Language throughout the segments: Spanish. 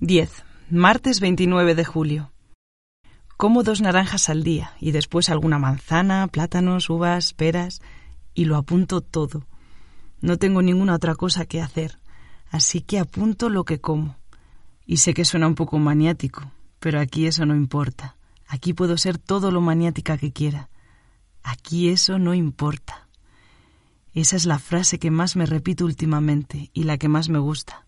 10. Martes 29 de julio. Como dos naranjas al día y después alguna manzana, plátanos, uvas, peras y lo apunto todo. No tengo ninguna otra cosa que hacer, así que apunto lo que como. Y sé que suena un poco maniático, pero aquí eso no importa. Aquí puedo ser todo lo maniática que quiera. Aquí eso no importa. Esa es la frase que más me repito últimamente y la que más me gusta.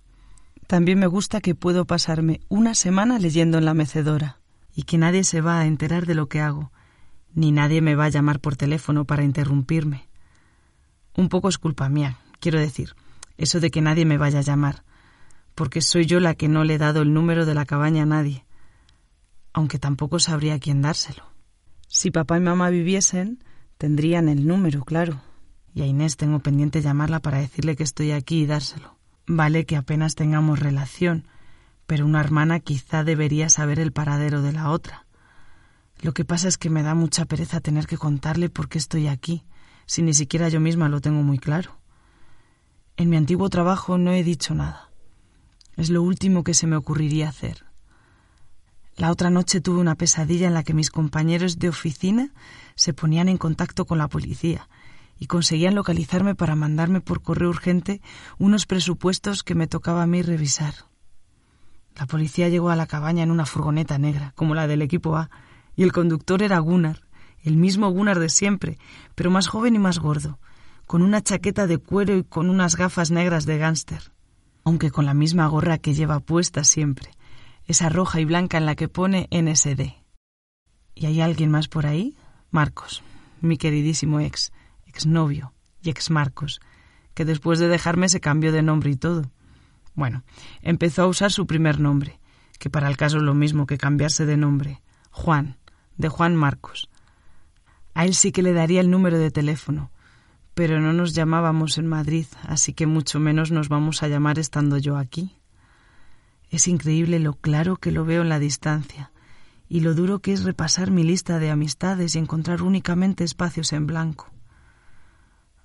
También me gusta que puedo pasarme una semana leyendo en la mecedora y que nadie se va a enterar de lo que hago, ni nadie me va a llamar por teléfono para interrumpirme. Un poco es culpa mía, quiero decir, eso de que nadie me vaya a llamar, porque soy yo la que no le he dado el número de la cabaña a nadie, aunque tampoco sabría quién dárselo. Si papá y mamá viviesen, tendrían el número, claro, y a Inés tengo pendiente llamarla para decirle que estoy aquí y dárselo. Vale que apenas tengamos relación, pero una hermana quizá debería saber el paradero de la otra. Lo que pasa es que me da mucha pereza tener que contarle por qué estoy aquí, si ni siquiera yo misma lo tengo muy claro. En mi antiguo trabajo no he dicho nada. Es lo último que se me ocurriría hacer. La otra noche tuve una pesadilla en la que mis compañeros de oficina se ponían en contacto con la policía y conseguían localizarme para mandarme por correo urgente unos presupuestos que me tocaba a mí revisar. La policía llegó a la cabaña en una furgoneta negra, como la del equipo A, y el conductor era Gunnar, el mismo Gunnar de siempre, pero más joven y más gordo, con una chaqueta de cuero y con unas gafas negras de gánster, aunque con la misma gorra que lleva puesta siempre, esa roja y blanca en la que pone NSD. ¿Y hay alguien más por ahí? Marcos, mi queridísimo ex, exnovio y ex Marcos, que después de dejarme se cambió de nombre y todo. Bueno, empezó a usar su primer nombre, que para el caso es lo mismo que cambiarse de nombre, Juan, de Juan Marcos. A él sí que le daría el número de teléfono, pero no nos llamábamos en Madrid, así que mucho menos nos vamos a llamar estando yo aquí. Es increíble lo claro que lo veo en la distancia y lo duro que es repasar mi lista de amistades y encontrar únicamente espacios en blanco.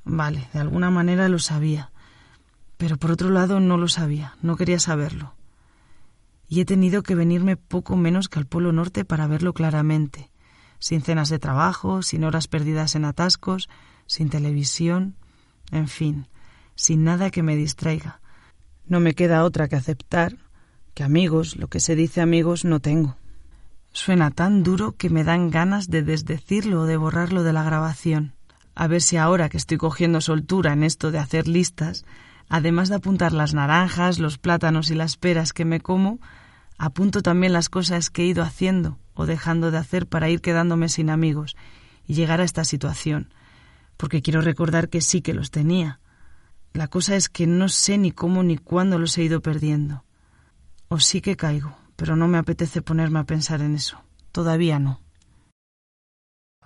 Vale, de alguna manera lo sabía, pero por otro lado no lo sabía, no quería saberlo. Y he tenido que venirme poco menos que al Polo Norte para verlo claramente, sin cenas de trabajo, sin horas perdidas en atascos, sin televisión, en fin, sin nada que me distraiga. No me queda otra que aceptar que amigos, lo que se dice amigos, no tengo. Suena tan duro que me dan ganas de desdecirlo o de borrarlo de la grabación a ver si ahora que estoy cogiendo soltura en esto de hacer listas, además de apuntar las naranjas, los plátanos y las peras que me como, apunto también las cosas que he ido haciendo o dejando de hacer para ir quedándome sin amigos y llegar a esta situación, porque quiero recordar que sí que los tenía. La cosa es que no sé ni cómo ni cuándo los he ido perdiendo. O sí que caigo, pero no me apetece ponerme a pensar en eso. Todavía no.